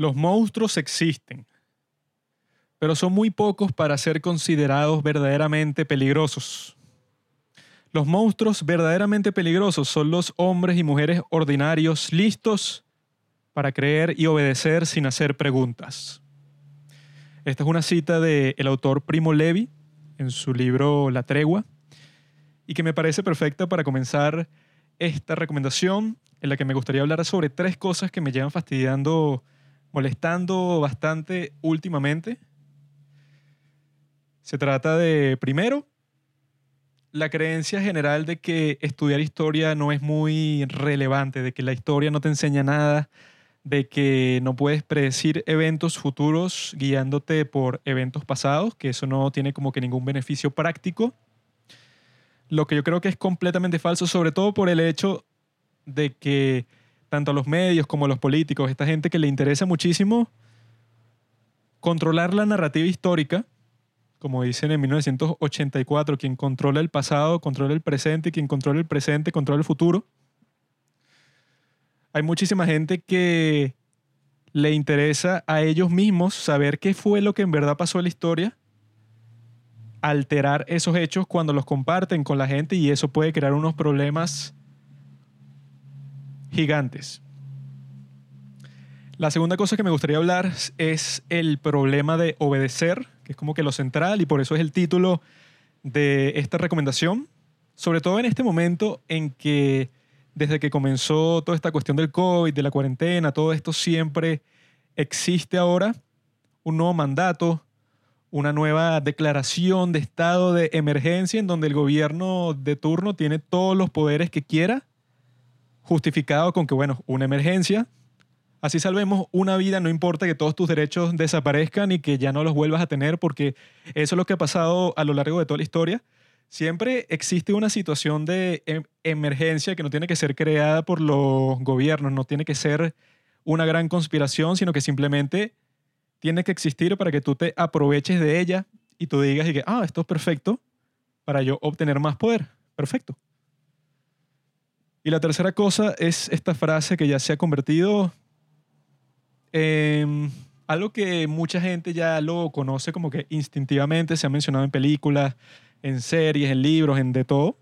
Los monstruos existen, pero son muy pocos para ser considerados verdaderamente peligrosos. Los monstruos verdaderamente peligrosos son los hombres y mujeres ordinarios listos para creer y obedecer sin hacer preguntas. Esta es una cita del autor Primo Levi en su libro La Tregua y que me parece perfecta para comenzar esta recomendación en la que me gustaría hablar sobre tres cosas que me llevan fastidiando, molestando bastante últimamente. Se trata de, primero, la creencia general de que estudiar historia no es muy relevante, de que la historia no te enseña nada, de que no puedes predecir eventos futuros guiándote por eventos pasados, que eso no tiene como que ningún beneficio práctico. Lo que yo creo que es completamente falso, sobre todo por el hecho de que tanto a los medios como a los políticos, esta gente que le interesa muchísimo controlar la narrativa histórica, como dicen en 1984, quien controla el pasado, controla el presente, y quien controla el presente, controla el futuro. Hay muchísima gente que le interesa a ellos mismos saber qué fue lo que en verdad pasó en la historia, alterar esos hechos cuando los comparten con la gente y eso puede crear unos problemas gigantes. La segunda cosa que me gustaría hablar es el problema de obedecer, que es como que lo central y por eso es el título de esta recomendación, sobre todo en este momento en que desde que comenzó toda esta cuestión del COVID, de la cuarentena, todo esto siempre existe ahora un nuevo mandato, una nueva declaración de estado de emergencia en donde el gobierno de turno tiene todos los poderes que quiera justificado con que, bueno, una emergencia, así salvemos una vida, no importa que todos tus derechos desaparezcan y que ya no los vuelvas a tener, porque eso es lo que ha pasado a lo largo de toda la historia. Siempre existe una situación de em, emergencia que no tiene que ser creada por los gobiernos, no tiene que ser una gran conspiración, sino que simplemente tiene que existir para que tú te aproveches de ella y tú digas que, ah, esto es perfecto para yo obtener más poder. Perfecto. Y la tercera cosa es esta frase que ya se ha convertido en algo que mucha gente ya lo conoce como que instintivamente, se ha mencionado en películas, en series, en libros, en de todo.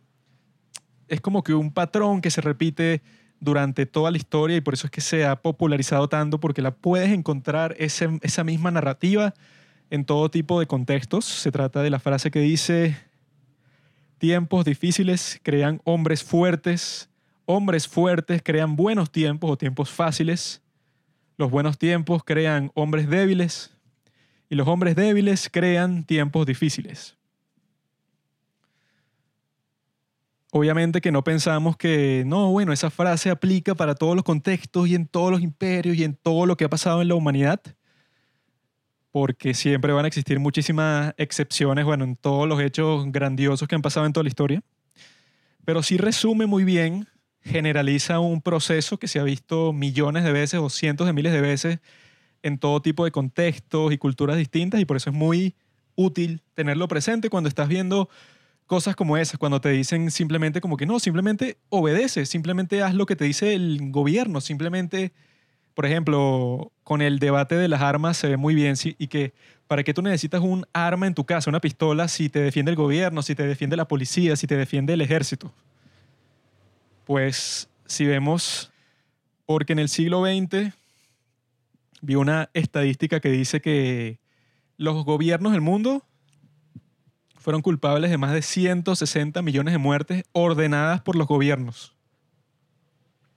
Es como que un patrón que se repite durante toda la historia y por eso es que se ha popularizado tanto porque la puedes encontrar esa misma narrativa en todo tipo de contextos. Se trata de la frase que dice, tiempos difíciles crean hombres fuertes, hombres fuertes crean buenos tiempos o tiempos fáciles. Los buenos tiempos crean hombres débiles y los hombres débiles crean tiempos difíciles. Obviamente que no pensamos que, no, bueno, esa frase aplica para todos los contextos y en todos los imperios y en todo lo que ha pasado en la humanidad, porque siempre van a existir muchísimas excepciones, bueno, en todos los hechos grandiosos que han pasado en toda la historia, pero sí resume muy bien generaliza un proceso que se ha visto millones de veces o cientos de miles de veces en todo tipo de contextos y culturas distintas y por eso es muy útil tenerlo presente cuando estás viendo cosas como esas, cuando te dicen simplemente como que no, simplemente obedece, simplemente haz lo que te dice el gobierno, simplemente, por ejemplo, con el debate de las armas se ve muy bien y que para qué tú necesitas un arma en tu casa, una pistola, si te defiende el gobierno, si te defiende la policía, si te defiende el ejército. Pues si vemos, porque en el siglo XX vi una estadística que dice que los gobiernos del mundo fueron culpables de más de 160 millones de muertes ordenadas por los gobiernos.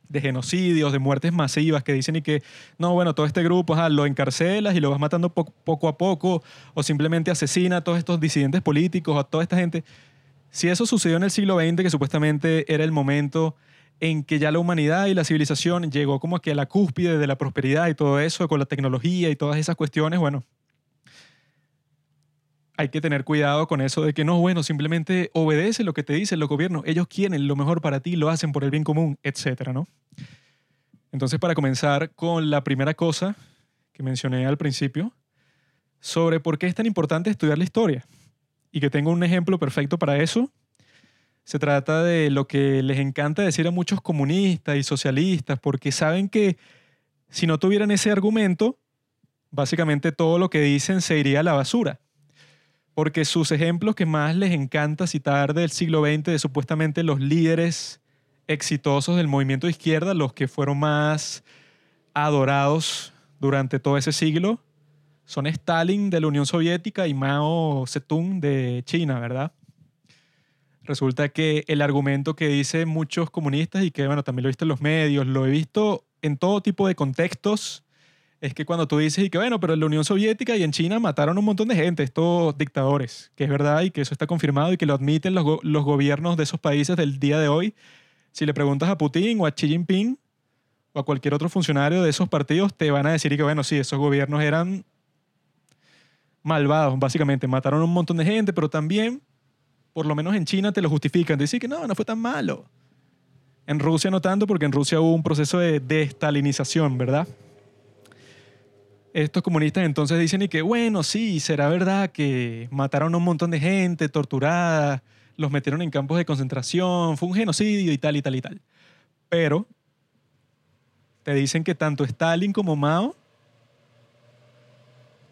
De genocidios, de muertes masivas que dicen y que, no, bueno, todo este grupo lo encarcelas y lo vas matando poco a poco, o simplemente asesina a todos estos disidentes políticos, a toda esta gente. Si eso sucedió en el siglo XX, que supuestamente era el momento en que ya la humanidad y la civilización llegó como que a la cúspide de la prosperidad y todo eso, con la tecnología y todas esas cuestiones, bueno, hay que tener cuidado con eso de que no, bueno, simplemente obedece lo que te dicen los gobiernos, ellos quieren lo mejor para ti, lo hacen por el bien común, etcétera, ¿no? Entonces, para comenzar con la primera cosa que mencioné al principio, sobre por qué es tan importante estudiar la historia y que tengo un ejemplo perfecto para eso. Se trata de lo que les encanta decir a muchos comunistas y socialistas, porque saben que si no tuvieran ese argumento, básicamente todo lo que dicen se iría a la basura. Porque sus ejemplos que más les encanta citar del siglo XX, de supuestamente los líderes exitosos del movimiento de izquierda, los que fueron más adorados durante todo ese siglo, son Stalin de la Unión Soviética y Mao Zedong de China, ¿verdad? Resulta que el argumento que dicen muchos comunistas y que, bueno, también lo he visto en los medios, lo he visto en todo tipo de contextos, es que cuando tú dices y que, bueno, pero en la Unión Soviética y en China mataron un montón de gente, estos dictadores, que es verdad y que eso está confirmado y que lo admiten los, los gobiernos de esos países del día de hoy. Si le preguntas a Putin o a Xi Jinping o a cualquier otro funcionario de esos partidos, te van a decir y que, bueno, sí, esos gobiernos eran malvados, básicamente. Mataron un montón de gente, pero también, por lo menos en China, te lo justifican. Te dicen que no, no fue tan malo. En Rusia no tanto, porque en Rusia hubo un proceso de destalinización, ¿verdad? Estos comunistas entonces dicen y que, bueno, sí, será verdad que mataron a un montón de gente, torturada, los metieron en campos de concentración, fue un genocidio y tal y tal y tal. Pero te dicen que tanto Stalin como Mao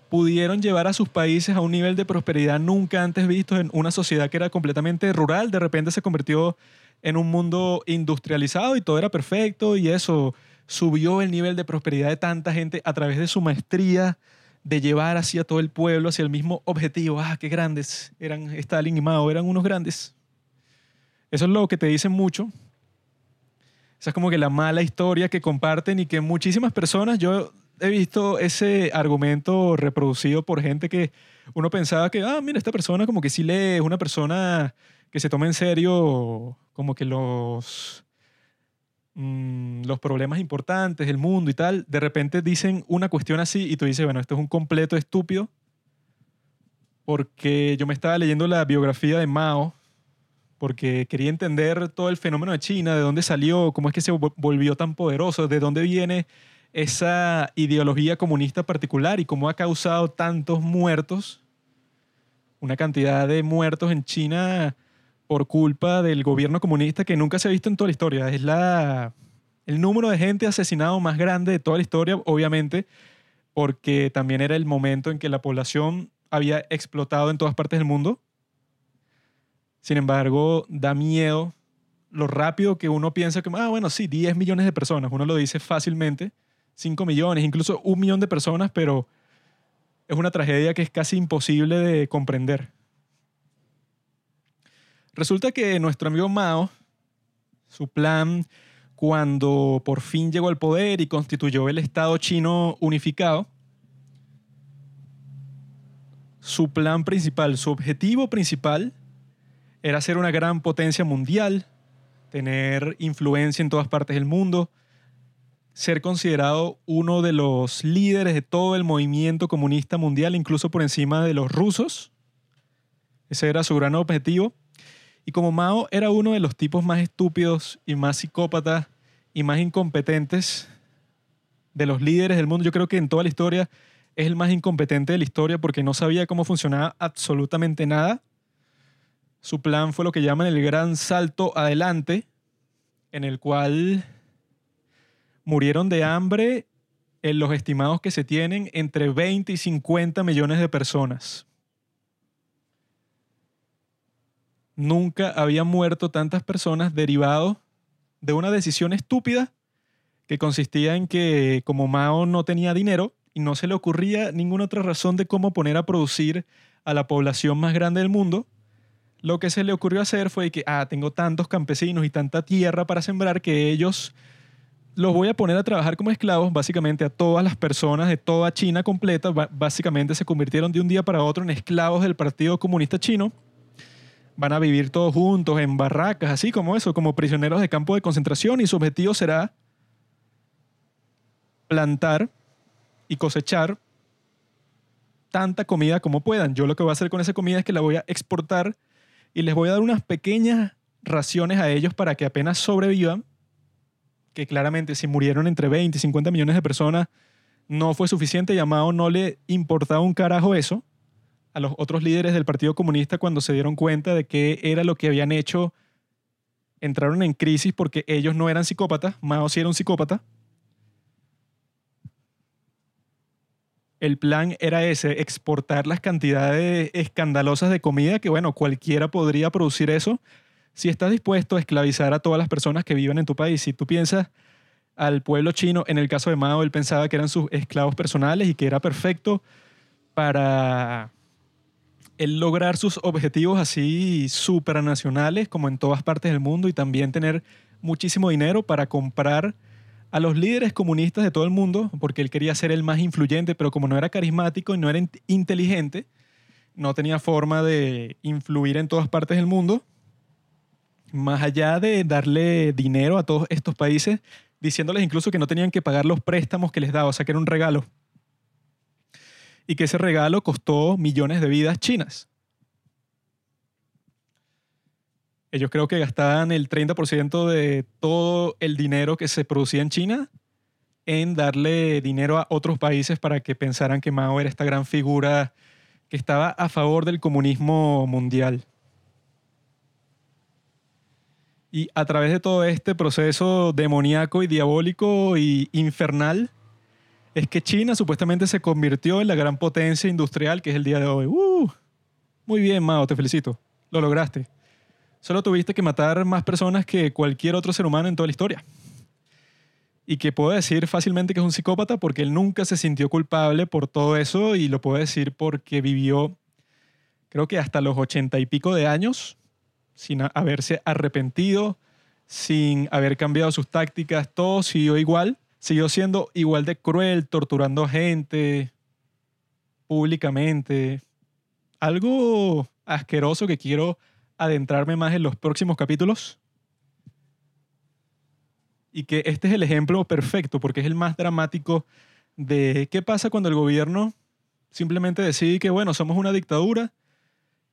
pudieron llevar a sus países a un nivel de prosperidad nunca antes visto en una sociedad que era completamente rural, de repente se convirtió en un mundo industrializado y todo era perfecto y eso subió el nivel de prosperidad de tanta gente a través de su maestría de llevar hacia todo el pueblo, hacia el mismo objetivo. Ah, qué grandes eran Stalin y Mao, eran unos grandes. Eso es lo que te dicen mucho. Esa es como que la mala historia que comparten y que muchísimas personas, yo he visto ese argumento reproducido por gente que uno pensaba que, ah, mira, esta persona como que sí lee, es una persona que se toma en serio como que los, mm, los problemas importantes del mundo y tal. De repente dicen una cuestión así y tú dices, bueno, esto es un completo estúpido. Porque yo me estaba leyendo la biografía de Mao, porque quería entender todo el fenómeno de China, de dónde salió, cómo es que se volvió tan poderoso, de dónde viene esa ideología comunista particular y cómo ha causado tantos muertos, una cantidad de muertos en China por culpa del gobierno comunista que nunca se ha visto en toda la historia. Es la, el número de gente asesinado más grande de toda la historia, obviamente, porque también era el momento en que la población había explotado en todas partes del mundo. Sin embargo, da miedo lo rápido que uno piensa que, ah, bueno, sí, 10 millones de personas, uno lo dice fácilmente, 5 millones, incluso un millón de personas, pero es una tragedia que es casi imposible de comprender. Resulta que nuestro amigo Mao, su plan cuando por fin llegó al poder y constituyó el Estado chino unificado, su plan principal, su objetivo principal era ser una gran potencia mundial, tener influencia en todas partes del mundo, ser considerado uno de los líderes de todo el movimiento comunista mundial, incluso por encima de los rusos. Ese era su gran objetivo. Y como Mao era uno de los tipos más estúpidos y más psicópatas y más incompetentes de los líderes del mundo, yo creo que en toda la historia es el más incompetente de la historia porque no sabía cómo funcionaba absolutamente nada. Su plan fue lo que llaman el gran salto adelante, en el cual murieron de hambre en los estimados que se tienen entre 20 y 50 millones de personas. Nunca habían muerto tantas personas derivado de una decisión estúpida que consistía en que como Mao no tenía dinero y no se le ocurría ninguna otra razón de cómo poner a producir a la población más grande del mundo, lo que se le ocurrió hacer fue que, ah, tengo tantos campesinos y tanta tierra para sembrar que ellos los voy a poner a trabajar como esclavos, básicamente a todas las personas de toda China completa, básicamente se convirtieron de un día para otro en esclavos del Partido Comunista Chino. Van a vivir todos juntos en barracas, así como eso, como prisioneros de campo de concentración y su objetivo será plantar y cosechar tanta comida como puedan. Yo lo que voy a hacer con esa comida es que la voy a exportar y les voy a dar unas pequeñas raciones a ellos para que apenas sobrevivan que claramente si murieron entre 20 y 50 millones de personas, no fue suficiente. Llamado no le importaba un carajo eso a los otros líderes del Partido Comunista cuando se dieron cuenta de qué era lo que habían hecho. Entraron en crisis porque ellos no eran psicópatas, Mao sí era un psicópata. el plan era ese, exportar las cantidades escandalosas de comida que, bueno, cualquiera podría producir eso si estás dispuesto a esclavizar a todas las personas que viven en tu país. Si tú piensas al pueblo chino, en el caso de Mao, él pensaba que eran sus esclavos personales y que era perfecto para él lograr sus objetivos así supranacionales como en todas partes del mundo y también tener muchísimo dinero para comprar a los líderes comunistas de todo el mundo, porque él quería ser el más influyente, pero como no era carismático y no era inteligente, no tenía forma de influir en todas partes del mundo, más allá de darle dinero a todos estos países, diciéndoles incluso que no tenían que pagar los préstamos que les daba, o sea que era un regalo. Y que ese regalo costó millones de vidas chinas. Ellos creo que gastaban el 30% de todo el dinero que se producía en China en darle dinero a otros países para que pensaran que Mao era esta gran figura que estaba a favor del comunismo mundial. Y a través de todo este proceso demoníaco y diabólico y infernal, es que China supuestamente se convirtió en la gran potencia industrial que es el día de hoy. ¡Uh! Muy bien, Mao, te felicito. Lo lograste. Solo tuviste que matar más personas que cualquier otro ser humano en toda la historia. Y que puedo decir fácilmente que es un psicópata porque él nunca se sintió culpable por todo eso y lo puedo decir porque vivió, creo que hasta los ochenta y pico de años, sin haberse arrepentido, sin haber cambiado sus tácticas, todo siguió igual, siguió siendo igual de cruel, torturando gente públicamente. Algo asqueroso que quiero adentrarme más en los próximos capítulos. Y que este es el ejemplo perfecto, porque es el más dramático de qué pasa cuando el gobierno simplemente decide que, bueno, somos una dictadura,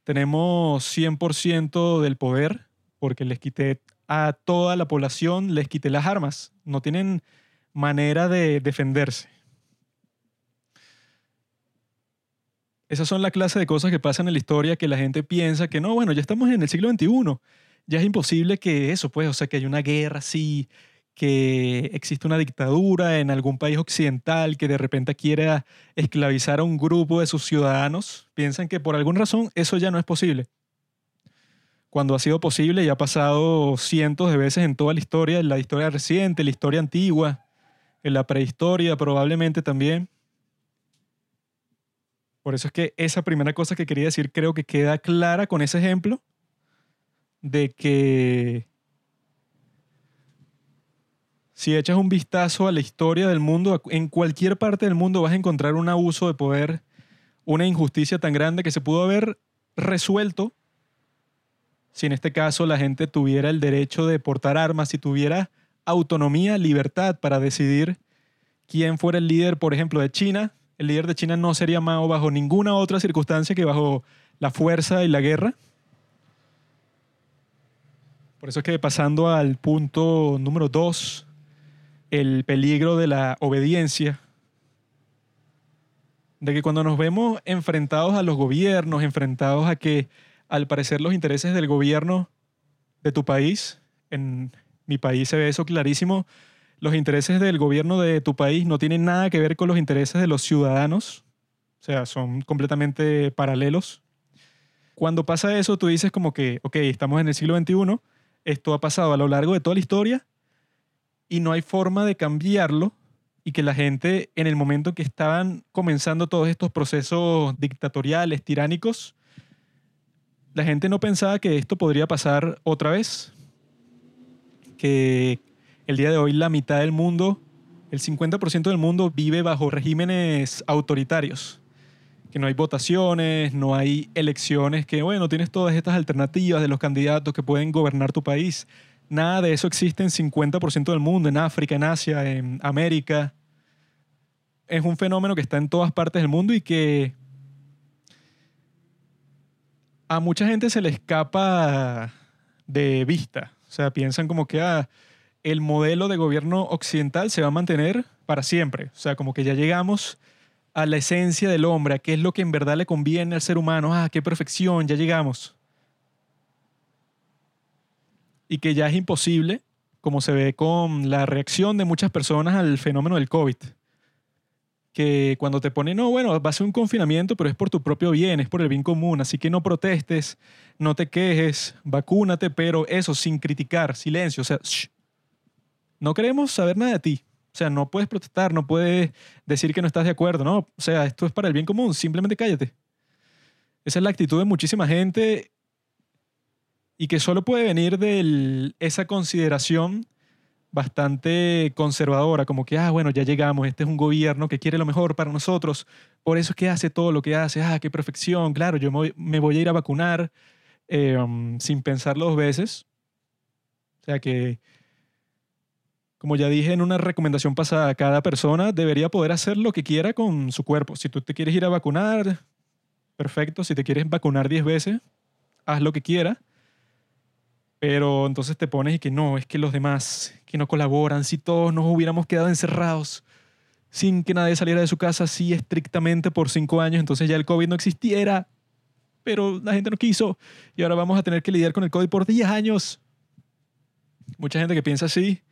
tenemos 100% del poder, porque les quité a toda la población, les quité las armas, no tienen manera de defenderse. Esas son la clase de cosas que pasan en la historia que la gente piensa que no, bueno, ya estamos en el siglo XXI. Ya es imposible que eso, pues, o sea, que haya una guerra así, que existe una dictadura en algún país occidental que de repente quiera esclavizar a un grupo de sus ciudadanos. Piensan que por alguna razón eso ya no es posible. Cuando ha sido posible ya ha pasado cientos de veces en toda la historia, en la historia reciente, en la historia antigua, en la prehistoria probablemente también. Por eso es que esa primera cosa que quería decir creo que queda clara con ese ejemplo de que si echas un vistazo a la historia del mundo, en cualquier parte del mundo vas a encontrar un abuso de poder, una injusticia tan grande que se pudo haber resuelto si en este caso la gente tuviera el derecho de portar armas, si tuviera autonomía, libertad para decidir quién fuera el líder, por ejemplo, de China el líder de China no sería Mao bajo ninguna otra circunstancia que bajo la fuerza y la guerra. Por eso es que pasando al punto número dos, el peligro de la obediencia, de que cuando nos vemos enfrentados a los gobiernos, enfrentados a que al parecer los intereses del gobierno de tu país, en mi país se ve eso clarísimo, los intereses del gobierno de tu país no tienen nada que ver con los intereses de los ciudadanos, o sea, son completamente paralelos. Cuando pasa eso, tú dices como que, ok, estamos en el siglo XXI, esto ha pasado a lo largo de toda la historia y no hay forma de cambiarlo y que la gente en el momento que estaban comenzando todos estos procesos dictatoriales, tiránicos, la gente no pensaba que esto podría pasar otra vez, que el día de hoy la mitad del mundo, el 50% del mundo vive bajo regímenes autoritarios, que no hay votaciones, no hay elecciones, que bueno, tienes todas estas alternativas de los candidatos que pueden gobernar tu país. Nada de eso existe en 50% del mundo, en África, en Asia, en América. Es un fenómeno que está en todas partes del mundo y que a mucha gente se le escapa de vista. O sea, piensan como que, ah, el modelo de gobierno occidental se va a mantener para siempre. O sea, como que ya llegamos a la esencia del hombre, a qué es lo que en verdad le conviene al ser humano. Ah, qué perfección, ya llegamos. Y que ya es imposible, como se ve con la reacción de muchas personas al fenómeno del COVID, que cuando te ponen, no, bueno, va a ser un confinamiento, pero es por tu propio bien, es por el bien común, así que no protestes, no te quejes, vacúnate, pero eso, sin criticar, silencio, o sea, no queremos saber nada de ti. O sea, no puedes protestar, no puedes decir que no estás de acuerdo, ¿no? O sea, esto es para el bien común, simplemente cállate. Esa es la actitud de muchísima gente y que solo puede venir de esa consideración bastante conservadora, como que, ah, bueno, ya llegamos, este es un gobierno que quiere lo mejor para nosotros, por eso es que hace todo lo que hace, ah, qué perfección, claro, yo me voy a ir a vacunar eh, um, sin pensarlo dos veces. O sea que, como ya dije en una recomendación pasada, cada persona debería poder hacer lo que quiera con su cuerpo. Si tú te quieres ir a vacunar, perfecto, si te quieres vacunar 10 veces, haz lo que quieras pero entonces te pones y que no, es que los demás que no colaboran, si todos nos hubiéramos quedado encerrados sin que nadie saliera de su casa así estrictamente por cinco años, entonces ya el COVID no existiera, pero la gente no quiso y ahora vamos a tener que lidiar con el COVID por 10 años. Mucha gente que piensa así,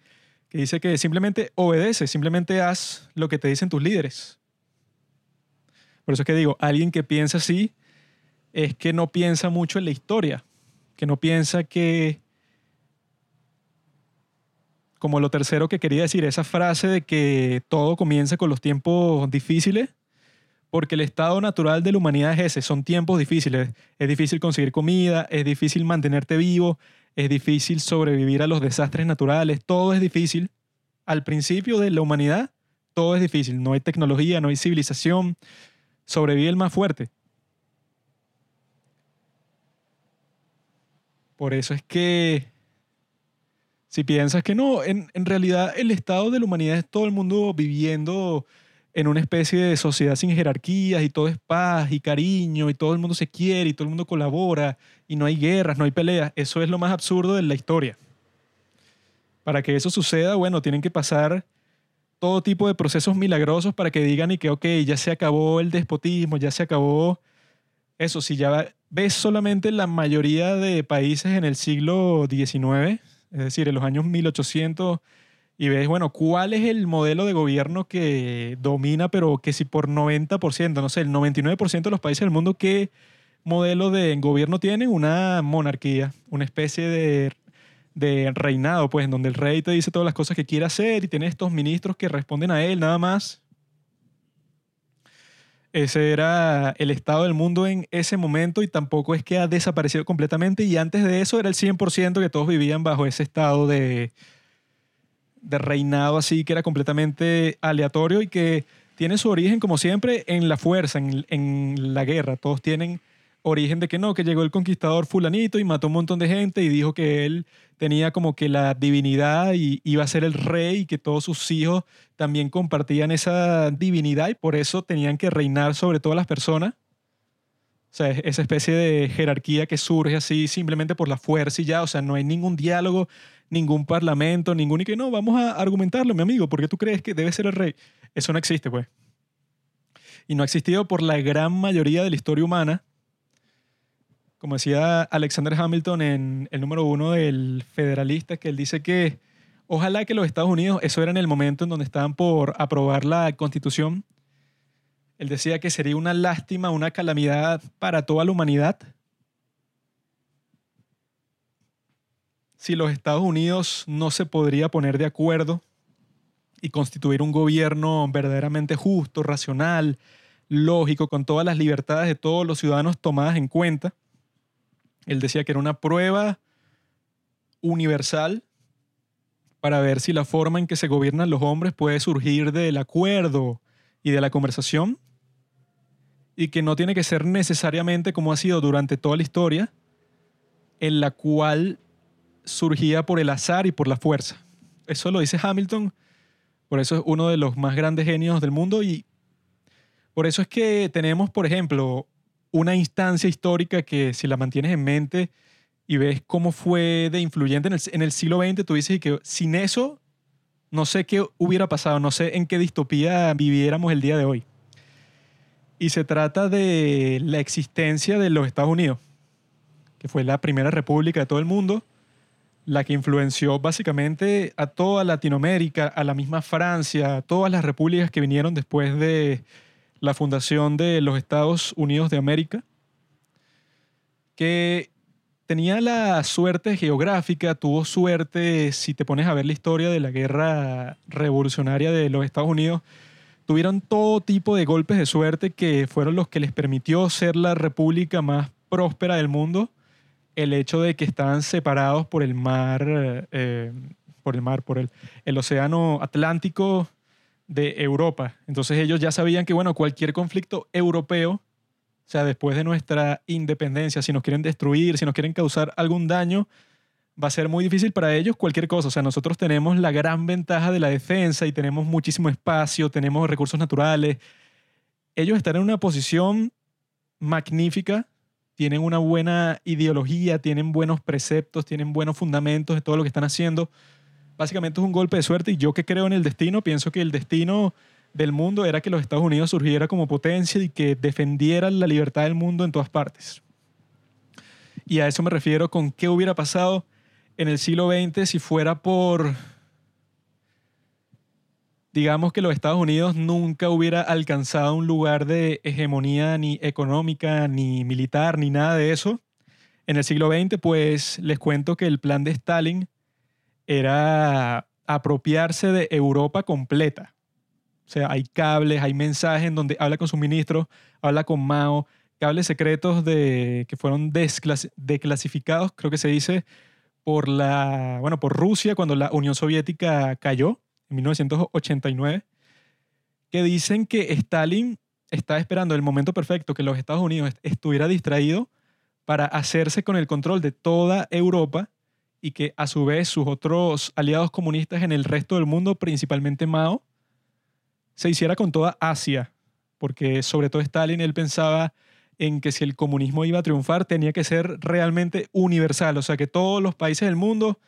que dice que simplemente obedece, simplemente haz lo que te dicen tus líderes. Por eso es que digo, alguien que piensa así es que no piensa mucho en la historia que no piensa que, como lo tercero que quería decir, esa frase de que todo comienza con los tiempos difíciles, porque el estado natural de la humanidad es ese, son tiempos difíciles. Es difícil conseguir comida, es difícil mantenerte vivo, es difícil sobrevivir a los desastres naturales, todo es difícil. Al principio de la humanidad, todo es difícil. No hay tecnología, no hay civilización, sobrevive el más fuerte. Por eso es que si piensas que no, en, realidad el estado de la humanidad es todo el mundo viviendo en una especie de sociedad sin jerarquías y todo es paz y cariño y todo el mundo se quiere y todo el mundo colabora y no hay guerras, no hay peleas. Eso es lo más absurdo de la historia. Para que eso suceda, bueno, tienen que pasar todo tipo de procesos milagrosos para que digan y que, ok, ya se acabó el despotismo, ya se acabó eso, si ya ves solamente la mayoría de países en el siglo XIX, es decir, en los años 1800, y ves, bueno, cuál es el modelo de gobierno que domina, pero que si por 90%, no sé, el 99% de los países del mundo, ¿qué modelo de gobierno tienen? Una monarquía, una especie de, reinado, pues, en donde el rey te dice todas las cosas que quiere hacer y tiene estos ministros que responden a él, nada más. Ese era el estado del mundo en ese momento y tampoco es que ha desaparecido completamente. Y antes de eso era el 100% que todos vivían bajo ese estado de, de reinado así, que era completamente aleatorio y que tiene su origen, como siempre, en la fuerza, en, en la guerra. Todos tienen origen de que no, que llegó el conquistador fulanito y mató un montón de gente y dijo que él tenía como que la divinidad y iba a ser el rey y que todos sus hijos también compartían esa divinidad y por eso tenían que reinar sobre todas las personas. O sea, esa especie de jerarquía que surge así simplemente por la fuerza y ya, o sea, no hay ningún diálogo, ningún parlamento, ningún y que no, vamos a argumentarlo, mi amigo, porque tú crees que debe ser el rey. Eso no existe, pues. Y no ha existido por la gran mayoría de la historia humana como decía Alexander Hamilton en el número uno del Federalista, que él dice que ojalá que los Estados Unidos, eso era en el momento en donde estaban por aprobar la constitución, él decía que sería una lástima, una calamidad para toda la humanidad si los Estados Unidos no se podría poner de acuerdo y constituir un gobierno verdaderamente justo, racional, lógico, con todas las libertades de todos los ciudadanos tomadas en cuenta, él decía que era una prueba universal para ver si la forma en que se gobiernan los hombres puede surgir del acuerdo y de la conversación y que no tiene que ser necesariamente como ha sido durante toda la historia, en la cual surgía por el azar y por la fuerza. Eso lo dice Hamilton, por eso es uno de los más grandes genios del mundo y por eso es que tenemos, por ejemplo, una instancia histórica que si la mantienes en mente y ves cómo fue de influyente en el, siglo XX, tú dices que sin eso no sé qué hubiera pasado, no sé en qué distopía viviéramos el día de hoy. Y se trata de la existencia de los Estados Unidos, que fue la primera república de todo el mundo, la que influenció básicamente a toda Latinoamérica, a la misma Francia, a todas las repúblicas que vinieron después de la fundación de los Estados Unidos de América, que tenía la suerte geográfica, tuvo suerte, si te pones a ver la historia de la guerra revolucionaria de los Estados Unidos, tuvieron todo tipo de golpes de suerte que fueron los que les permitió ser la república más próspera del mundo. El hecho de que estaban separados por el mar, eh, por el mar, por el, el océano Atlántico de Europa. Entonces ellos ya sabían que, bueno, cualquier conflicto europeo, o sea, después de nuestra independencia, si nos quieren destruir, si nos quieren causar algún daño, va a ser muy difícil para ellos cualquier cosa. O sea, nosotros tenemos la gran ventaja de la defensa y tenemos muchísimo espacio, tenemos recursos naturales. Ellos están en una posición magnífica tienen una buena ideología, tienen buenos preceptos, tienen buenos fundamentos de todo lo que están haciendo. Básicamente es un golpe de suerte y yo que creo en el destino, pienso que el destino del mundo era que los Estados Unidos surgiera como potencia y que defendieran la libertad del mundo en todas partes. Y a eso me refiero con qué hubiera pasado en el siglo XX si fuera por digamos que los Estados Unidos nunca hubiera alcanzado un lugar de hegemonía ni económica, ni militar, ni nada de eso. En el siglo XX, pues les cuento que el plan de Stalin era apropiarse de Europa completa. O sea, hay cables, hay mensajes en donde habla con su ministro, habla con Mao, cables secretos de, que fueron declasificados, creo que se dice, por, la, bueno, por Rusia cuando la Unión Soviética cayó en 1989, que dicen que Stalin está esperando el momento perfecto que los Estados Unidos estuviera distraído para hacerse con el control de toda Europa y que a su vez sus otros aliados comunistas en el resto del mundo, principalmente Mao, se hiciera con toda Asia, porque sobre todo Stalin él pensaba en que si el comunismo iba a triunfar tenía que ser realmente universal, o sea que todos los países del mundo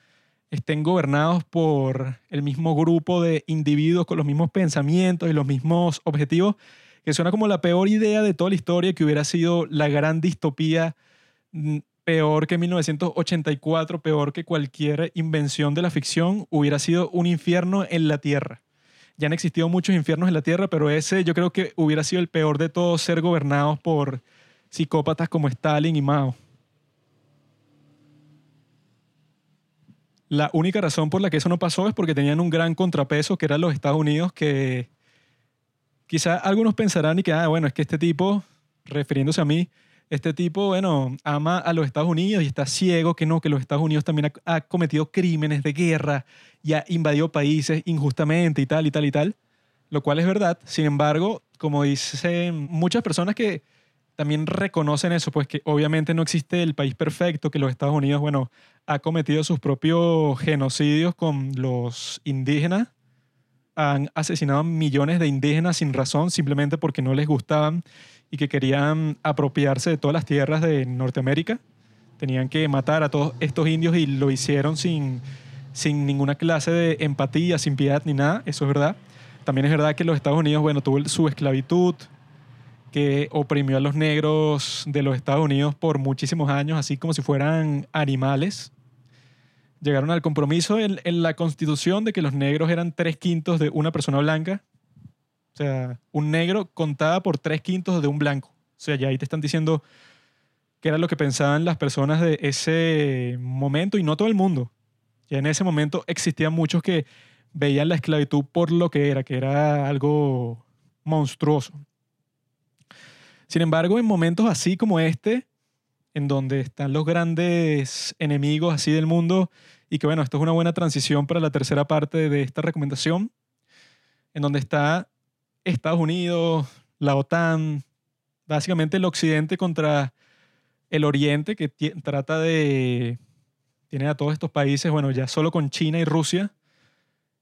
estén gobernados por el mismo grupo de individuos con los mismos pensamientos y los mismos objetivos, que suena como la peor idea de toda la historia, que hubiera sido la gran distopía, mm, peor que 1984, peor que cualquier invención de la ficción, hubiera sido un infierno en la Tierra. Ya han existido muchos infiernos en la Tierra, pero ese yo creo que hubiera sido el peor de todos, ser gobernados por psicópatas como Stalin y Mao. La única razón por la que eso no pasó es porque tenían un gran contrapeso, que eran los Estados Unidos, que quizá algunos pensarán y que, ah, bueno, es que este tipo, refiriéndose a mí, este tipo, bueno, ama a los Estados Unidos y está ciego, que no, que los Estados Unidos también ha, ha cometido crímenes de guerra y ha invadido países injustamente y tal y tal y tal, lo cual es verdad. Sin embargo, como dicen muchas personas que también reconocen eso, pues que obviamente no existe el país perfecto, que los Estados Unidos, bueno, ha cometido sus propios genocidios con los indígenas, han asesinado a millones de indígenas sin razón, simplemente porque no les gustaban y que querían apropiarse de todas las tierras de Norteamérica. Tenían que matar a todos estos indios y lo hicieron sin, sin ninguna clase de empatía, sin piedad ni nada, eso es verdad. También es verdad que los Estados Unidos, bueno, tuvo su esclavitud, que oprimió a los negros de los Estados Unidos por muchísimos años, así como si fueran animales. Llegaron al compromiso en, la constitución de que los negros eran tres quintos de una persona blanca. O sea, un negro contaba por tres quintos de un blanco. O sea, ya ahí te están diciendo qué era lo que pensaban las personas de ese momento y no todo el mundo. Ya en ese momento existían muchos que veían la esclavitud por lo que era, que era algo monstruoso. Sin embargo, en momentos así como este, en donde están los grandes enemigos así del mundo, y que bueno, esto es una buena transición para la tercera parte de esta recomendación, en donde está Estados Unidos, la OTAN, básicamente el occidente contra el oriente, que trata de, tiene a todos estos países, bueno, ya solo con China y Rusia,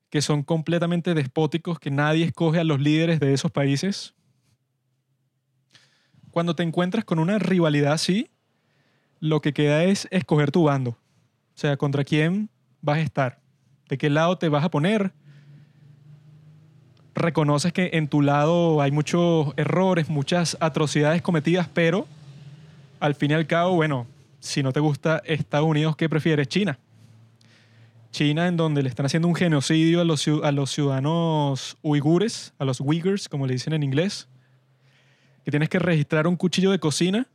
que son completamente despóticos, que nadie escoge a los líderes de esos países, cuando te encuentras con una rivalidad así, lo que queda es escoger tu bando. O sea, contra quién vas a estar, de qué lado te vas a poner. Reconoces que en tu lado hay muchos errores, muchas atrocidades cometidas, pero al fin y al cabo, bueno, si no te gusta Estados Unidos, ¿qué prefieres? China. China en donde le están haciendo un genocidio a los, a los ciudadanos uigures, a los uyghurs, como le dicen en inglés, que tienes que registrar un cuchillo de cocina,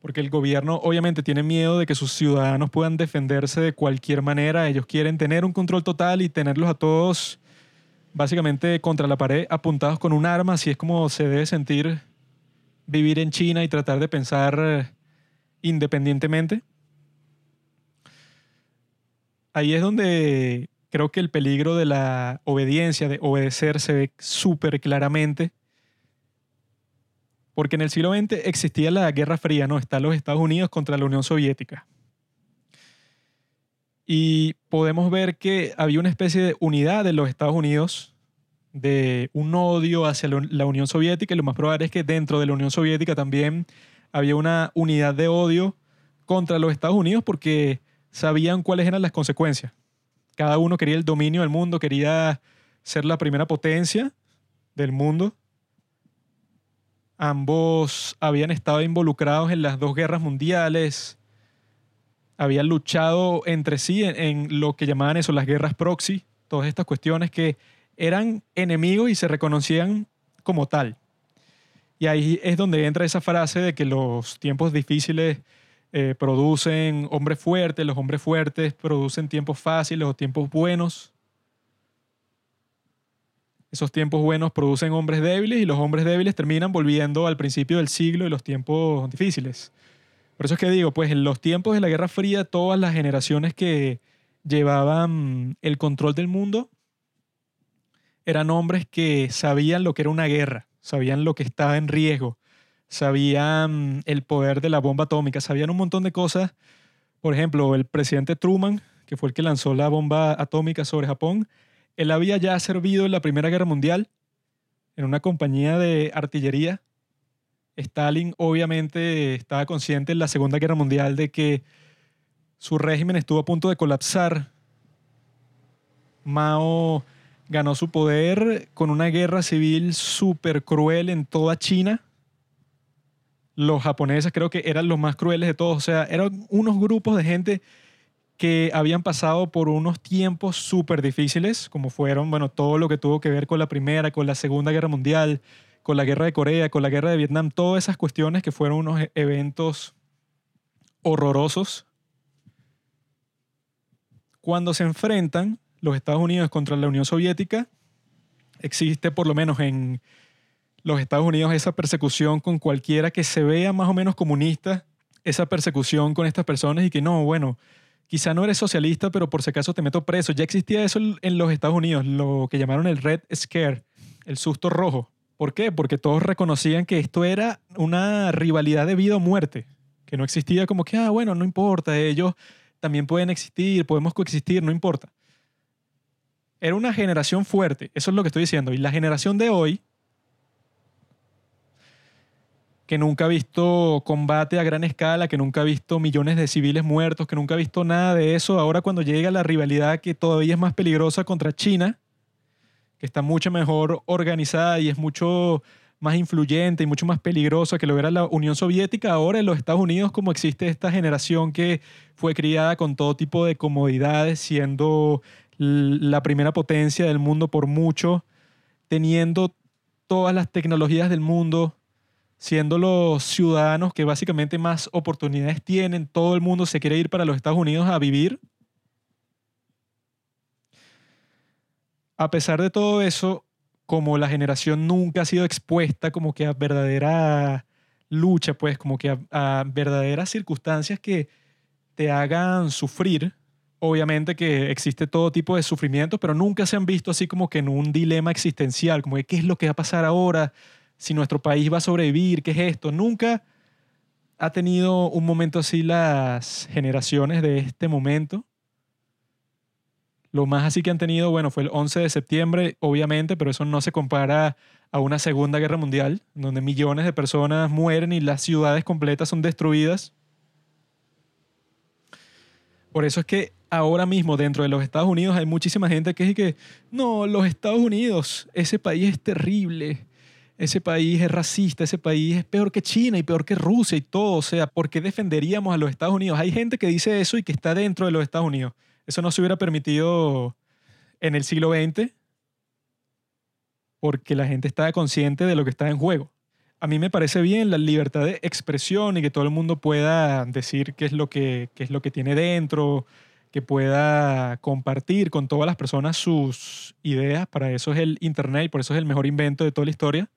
porque el gobierno obviamente tiene miedo de que sus ciudadanos puedan defenderse de cualquier manera. Ellos quieren tener un control total y tenerlos a todos básicamente contra la pared, apuntados con un arma, así es como se debe sentir vivir en China y tratar de pensar eh, independientemente. Ahí es donde creo que el peligro de la obediencia, de obedecer, se ve súper claramente. Porque en el siglo XX existía la Guerra Fría, ¿no? Está los Estados Unidos contra la Unión Soviética. Y podemos ver que había una especie de unidad de los Estados Unidos, de un odio hacia la Unión Soviética, y lo más probable es que dentro de la Unión Soviética también había una unidad de odio contra los Estados Unidos porque sabían cuáles eran las consecuencias. Cada uno quería el dominio del mundo, quería ser la primera potencia del mundo. Ambos habían estado involucrados en las dos guerras mundiales, habían luchado entre sí en, lo que llamaban eso, las guerras proxy, todas estas cuestiones que eran enemigos y se reconocían como tal. Y ahí es donde entra esa frase de que los tiempos difíciles eh, producen hombres fuertes, los hombres fuertes producen tiempos fáciles o tiempos buenos. Esos tiempos buenos producen hombres débiles y los hombres débiles terminan volviendo al principio del siglo y los tiempos difíciles. Por eso es que digo, pues en los tiempos de la Guerra Fría, todas las generaciones que llevaban el control del mundo eran hombres que sabían lo que era una guerra, sabían lo que estaba en riesgo, sabían el poder de la bomba atómica, sabían un montón de cosas. Por ejemplo, el presidente Truman, que fue el que lanzó la bomba atómica sobre Japón, él había ya servido en la Primera Guerra Mundial en una compañía de artillería. Stalin obviamente estaba consciente en la Segunda Guerra Mundial de que su régimen estuvo a punto de colapsar. Mao ganó su poder con una guerra civil súper cruel en toda China. Los japoneses creo que eran los más crueles de todos. O sea, eran unos grupos de gente que habían pasado por unos tiempos súper difíciles, como fueron, bueno, todo lo que tuvo que ver con la Primera, con la Segunda Guerra Mundial, con la Guerra de Corea, con la Guerra de Vietnam, todas esas cuestiones que fueron unos e- eventos horrorosos. Cuando se enfrentan los Estados Unidos contra la Unión Soviética, existe por lo menos en los Estados Unidos esa persecución con cualquiera que se vea más o menos comunista, esa persecución con estas personas y que no, bueno, quizá no eres socialista, pero por si acaso te meto preso. Ya existía eso en los Estados Unidos, lo que llamaron el Red Scare, el susto rojo. ¿Por qué? Porque todos reconocían que esto era una rivalidad de vida o muerte, que no existía como que, ah, bueno, no importa, ellos también pueden existir, podemos coexistir, no importa. Era una generación fuerte, eso es lo que estoy diciendo. Y la generación de hoy, que nunca ha visto combate a gran escala, que nunca ha visto millones de civiles muertos, que nunca ha visto nada de eso, ahora cuando llega la rivalidad que todavía es más peligrosa contra China, que está mucho mejor organizada y es mucho más influyente y mucho más peligrosa que lo era la Unión Soviética, ahora en los Estados Unidos como existe esta generación que fue criada con todo tipo de comodidades, siendo la primera potencia del mundo por mucho, teniendo todas las tecnologías del mundo, siendo los ciudadanos que básicamente más oportunidades tienen, todo el mundo se quiere ir para los Estados Unidos a vivir. A pesar de todo eso, como la generación nunca ha sido expuesta como que a verdadera lucha, pues como que a, verdaderas circunstancias que te hagan sufrir, obviamente que existe todo tipo de sufrimiento, pero nunca se han visto así como que en un dilema existencial, como que qué es lo que va a pasar ahora, si nuestro país va a sobrevivir, qué es esto. Nunca ha tenido un momento así las generaciones de este momento. Lo más así que han tenido, bueno, fue el 11 de septiembre, obviamente, pero eso no se compara a una Segunda Guerra Mundial, donde millones de personas mueren y las ciudades completas son destruidas. Por eso es que ahora mismo dentro de los Estados Unidos hay muchísima gente que dice que no, los Estados Unidos, ese país es terrible. ese país es racista, ese país es peor que China y peor que Rusia y todo. O sea, ¿por qué defenderíamos a los Estados Unidos? Hay gente que dice eso y que está dentro de los Estados Unidos. Eso no se hubiera permitido en el siglo XX porque la gente estaba consciente de lo que está en juego. A mí me parece bien la libertad de expresión y que todo el mundo pueda decir qué es lo que, qué es lo que tiene dentro, que pueda compartir con todas las personas sus ideas. Para eso es el Internet y por eso es el mejor invento de toda la historia.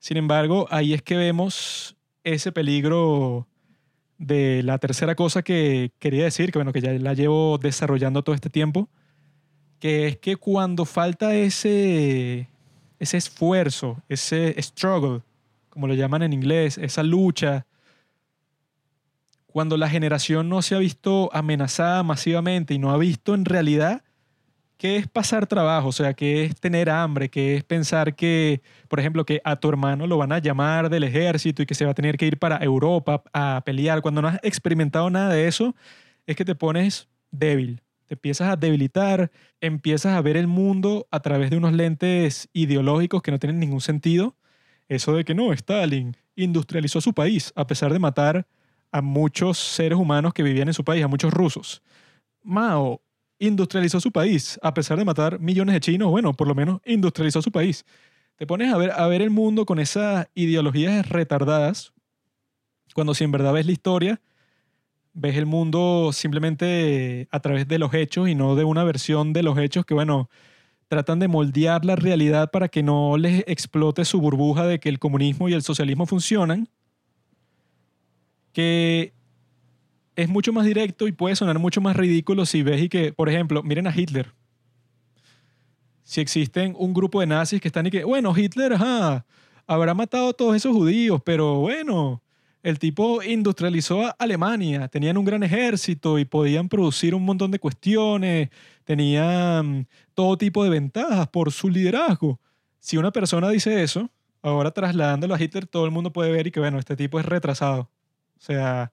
Sin embargo, ahí es que vemos ese peligro de la tercera cosa que quería decir, que bueno, que ya la llevo desarrollando todo este tiempo, que es que cuando falta ese, ese esfuerzo, ese struggle, como lo llaman en inglés, esa lucha, cuando la generación no se ha visto amenazada masivamente y no ha visto en realidad qué es pasar trabajo, o sea, qué es tener hambre, qué es pensar que, por ejemplo, que a tu hermano lo van a llamar del ejército y que se va a tener que ir para Europa a pelear, cuando no has experimentado nada de eso, es que te pones débil, te empiezas a debilitar, empiezas a ver el mundo a través de unos lentes ideológicos que no tienen ningún sentido. Eso de que no, Stalin industrializó su país a pesar de matar a muchos seres humanos que vivían en su país, a muchos rusos. Mao industrializó su país, a pesar de matar millones de chinos, bueno, por lo menos industrializó su país. Te pones a ver, a ver el mundo con esas ideologías retardadas, cuando si en verdad ves la historia, ves el mundo simplemente a través de los hechos y no de una versión de los hechos que, bueno, tratan de moldear la realidad para que no les explote su burbuja de que el comunismo y el socialismo funcionan que es mucho más directo y puede sonar mucho más ridículo si ves y que, por ejemplo, miren a Hitler. Si existen un grupo de nazis que están y que, bueno, Hitler habrá matado a todos esos judíos, pero bueno, el tipo industrializó a Alemania, tenían un gran ejército y podían producir un montón de cuestiones, tenían todo tipo de ventajas por su liderazgo. Si una persona dice eso, ahora trasladándolo a Hitler, todo el mundo puede ver y que, bueno, este tipo es retrasado. O sea,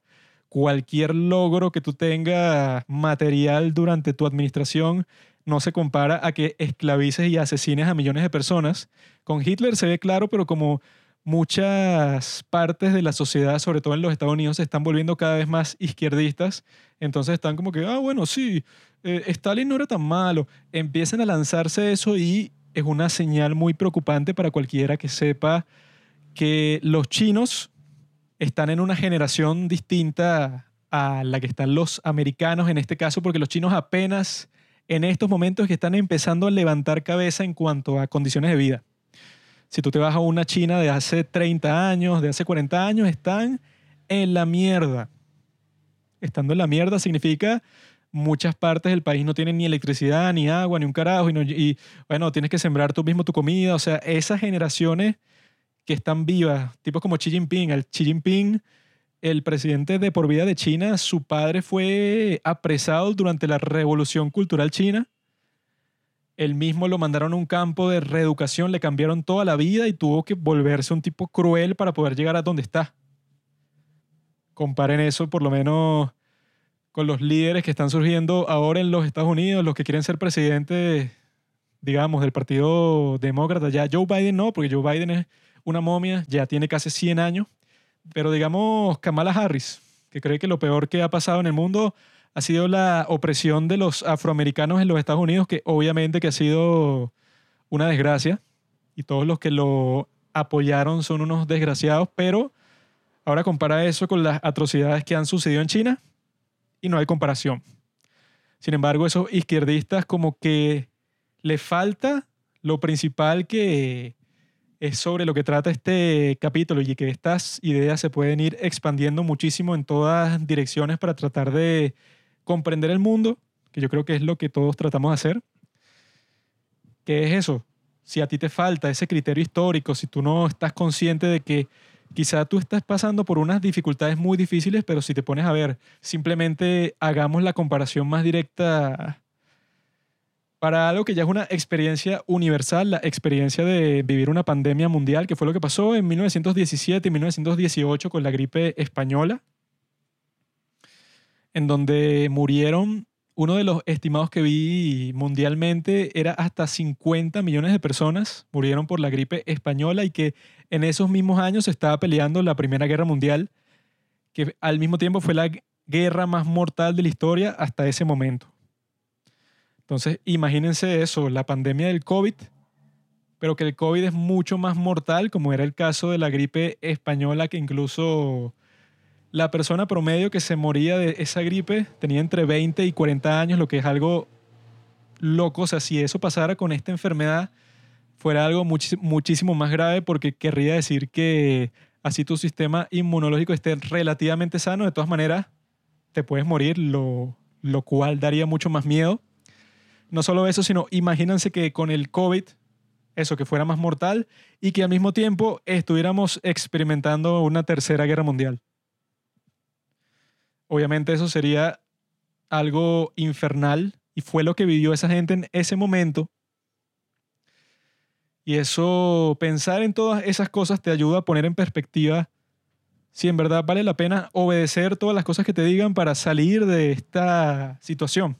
cualquier logro que tú tengas material durante tu administración no se compara a que esclavices y asesines a millones de personas. Con Hitler se ve claro, pero como muchas partes de la sociedad, sobre todo en los Estados Unidos, se están volviendo cada vez más izquierdistas, entonces están como que, ah, bueno, sí, eh, Stalin no era tan malo. Empiezan a lanzarse eso y es una señal muy preocupante para cualquiera que sepa que los chinos están en una generación distinta a la que están los americanos en este caso, porque los chinos apenas en estos momentos que están empezando a levantar cabeza en cuanto a condiciones de vida. Si tú te vas a una China de hace 30 años, de hace 40 años, están en la mierda. Estando en la mierda significa muchas partes del país no tienen ni electricidad, ni agua, ni un carajo, y, y bueno, tienes que sembrar tú mismo tu comida. O sea, esas generaciones que están vivas, tipos como Xi Jinping. El Xi Jinping, el presidente de por vida de China, su padre fue apresado durante la revolución cultural china. Él mismo lo mandaron a un campo de reeducación, le cambiaron toda la vida y tuvo que volverse un tipo cruel para poder llegar a donde está. Comparen eso por lo menos con los líderes que están surgiendo ahora en los Estados Unidos, los que quieren ser presidentes, digamos, del Partido Demócrata. Ya Joe Biden no, porque Joe Biden es una momia, ya tiene casi 100 años, pero digamos Kamala Harris, que cree que lo peor que ha pasado en el mundo ha sido la opresión de los afroamericanos en los Estados Unidos, que obviamente que ha sido una desgracia, y todos los que lo apoyaron son unos desgraciados, pero ahora compara eso con las atrocidades que han sucedido en China y no hay comparación. Sin embargo, esos izquierdistas como que le falta lo principal que es sobre lo que trata este capítulo y que estas ideas se pueden ir expandiendo muchísimo en todas direcciones para tratar de comprender el mundo, que yo creo que es lo que todos tratamos de hacer. ¿Qué es eso? Si a ti te falta ese criterio histórico, si tú no estás consciente de que quizá tú estás pasando por unas dificultades muy difíciles, pero si te pones a ver, simplemente hagamos la comparación más directa para algo que ya es una experiencia universal, la experiencia de vivir una pandemia mundial, que fue lo que pasó en 1917 y 1918 con la gripe española, en donde murieron uno de los estimados que vi mundialmente era hasta 50 millones de personas murieron por la gripe española y que en esos mismos años se estaba peleando la Primera Guerra Mundial, que al mismo tiempo fue la guerra más mortal de la historia hasta ese momento. Entonces, imagínense eso, la pandemia del COVID, pero que el COVID es mucho más mortal, como era el caso de la gripe española, que incluso la persona promedio que se moría de esa gripe tenía entre 20 y 40 años, lo que es algo loco. O sea, si eso pasara con esta enfermedad, fuera algo muchísimo más grave porque querría decir que así tu sistema inmunológico esté relativamente sano, de todas maneras te puedes morir, lo, lo cual daría mucho más miedo. No solo eso, sino imagínense que con el COVID, eso que fuera más mortal y que al mismo tiempo estuviéramos experimentando una tercera guerra mundial. Obviamente eso sería algo infernal y fue lo que vivió esa gente en ese momento. Y eso, pensar en todas esas cosas te ayuda a poner en perspectiva si en verdad vale la pena obedecer todas las cosas que te digan para salir de esta situación.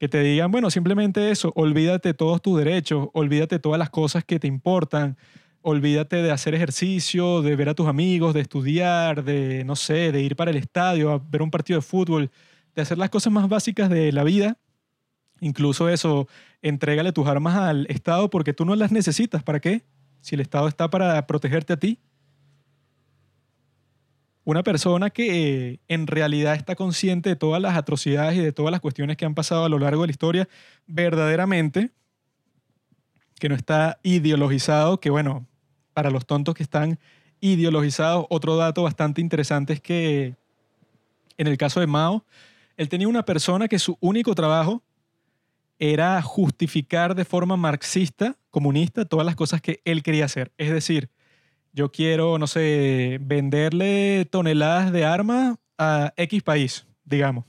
Que te digan, bueno, simplemente eso, olvídate todos tus derechos, olvídate todas las cosas que te importan, olvídate de hacer ejercicio, de ver a tus amigos, de estudiar, de, no sé, de ir para el estadio, a ver un partido de fútbol, de hacer las cosas más básicas de la vida. Incluso eso, entrégale tus armas al Estado porque tú no las necesitas. ¿Para qué? Si el Estado está para protegerte a ti. Una persona que en realidad está consciente de todas las atrocidades y de todas las cuestiones que han pasado a lo largo de la historia, verdaderamente, que no está ideologizado, que bueno, para los tontos que están ideologizados. Otro dato bastante interesante es que en el caso de Mao, él tenía una persona que su único trabajo era justificar de forma marxista, comunista, todas las cosas que él quería hacer. Es decir, yo quiero, no sé, venderle toneladas de armas a X país, digamos.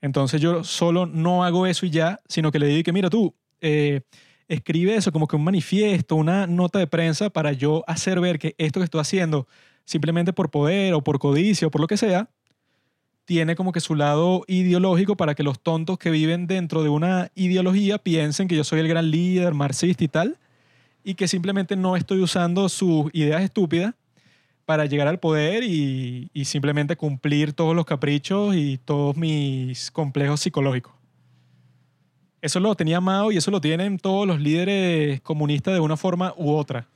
Entonces yo solo no hago eso y ya, sino que le digo que, mira tú, eh, escribe eso como que un manifiesto, una nota de prensa para yo hacer ver que esto que estoy haciendo, simplemente por poder o por codicia o por lo que sea, tiene como que su lado ideológico para que los tontos que viven dentro de una ideología piensen que yo soy el gran líder marxista y tal, y que simplemente no estoy usando sus ideas estúpidas para llegar al poder y, simplemente cumplir todos los caprichos y todos mis complejos psicológicos. Eso lo tenía Mao y eso lo tienen todos los líderes comunistas de una forma u otra.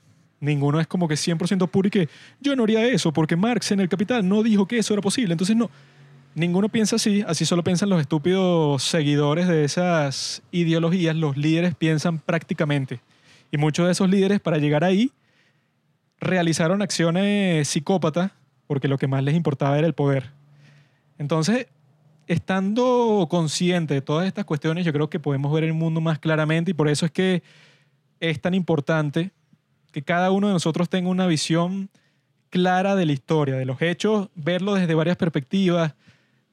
Ninguno es como que 100% puro y que yo no haría eso porque Marx en el Capital no dijo que eso era posible. Entonces no, ninguno piensa así, así solo piensan los estúpidos seguidores de esas ideologías, los líderes piensan prácticamente. Y muchos de esos líderes para llegar ahí realizaron acciones psicópatas porque lo que más les importaba era el poder. Entonces, estando consciente de todas estas cuestiones, yo creo que podemos ver el mundo más claramente y por eso es que es tan importante que cada uno de nosotros tenga una visión clara de la historia, de los hechos, verlo desde varias perspectivas,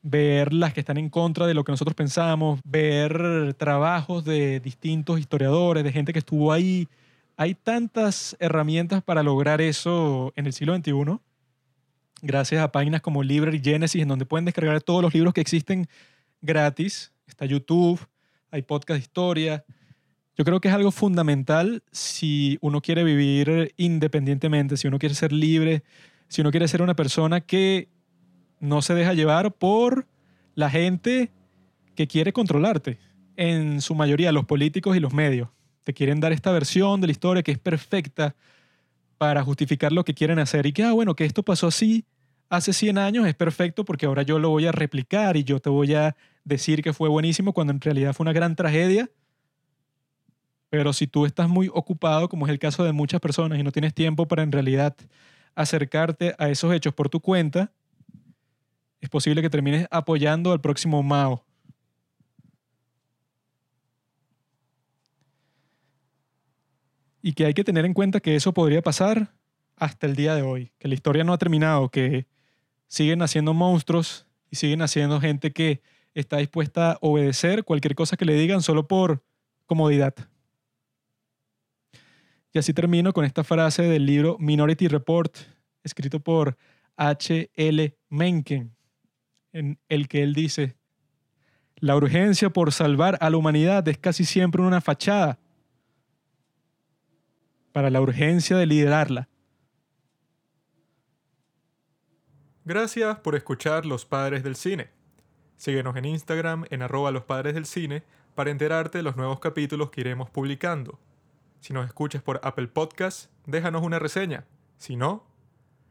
ver las que están en contra de lo que nosotros pensamos, ver trabajos de distintos historiadores, de gente que estuvo ahí. Hay tantas herramientas para lograr eso en el siglo XXI gracias a páginas como Library Genesis, en donde pueden descargar todos los libros que existen gratis. Está YouTube, hay podcast de historia. Yo creo que es algo fundamental si uno quiere vivir independientemente, si uno quiere ser libre, si uno quiere ser una persona que no se deja llevar por la gente que quiere controlarte. En su mayoría, los políticos y los medios. Te quieren dar esta versión de la historia que es perfecta, para justificar lo que quieren hacer y que, ah, bueno, que esto pasó así hace 100 años es perfecto porque ahora yo lo voy a replicar y yo te voy a decir que fue buenísimo cuando en realidad fue una gran tragedia. Pero si tú estás muy ocupado, como es el caso de muchas personas, y no tienes tiempo para en realidad acercarte a esos hechos por tu cuenta, es posible que termines apoyando al próximo Mao. y que hay que tener en cuenta que eso podría pasar hasta el día de hoy, que la historia no ha terminado, que siguen haciendo monstruos y siguen haciendo gente que está dispuesta a obedecer cualquier cosa que le digan solo por comodidad. Y así termino con esta frase del libro Minority Report, escrito por H. L. Mencken, en el que él dice, La urgencia por salvar a la humanidad es casi siempre una fachada para la urgencia de liderarla. Gracias por escuchar Los Padres del Cine. Síguenos en Instagram en arroba los padres del cine para enterarte de los nuevos capítulos que iremos publicando. Si nos escuchas por Apple Podcast, déjanos una reseña. Si no,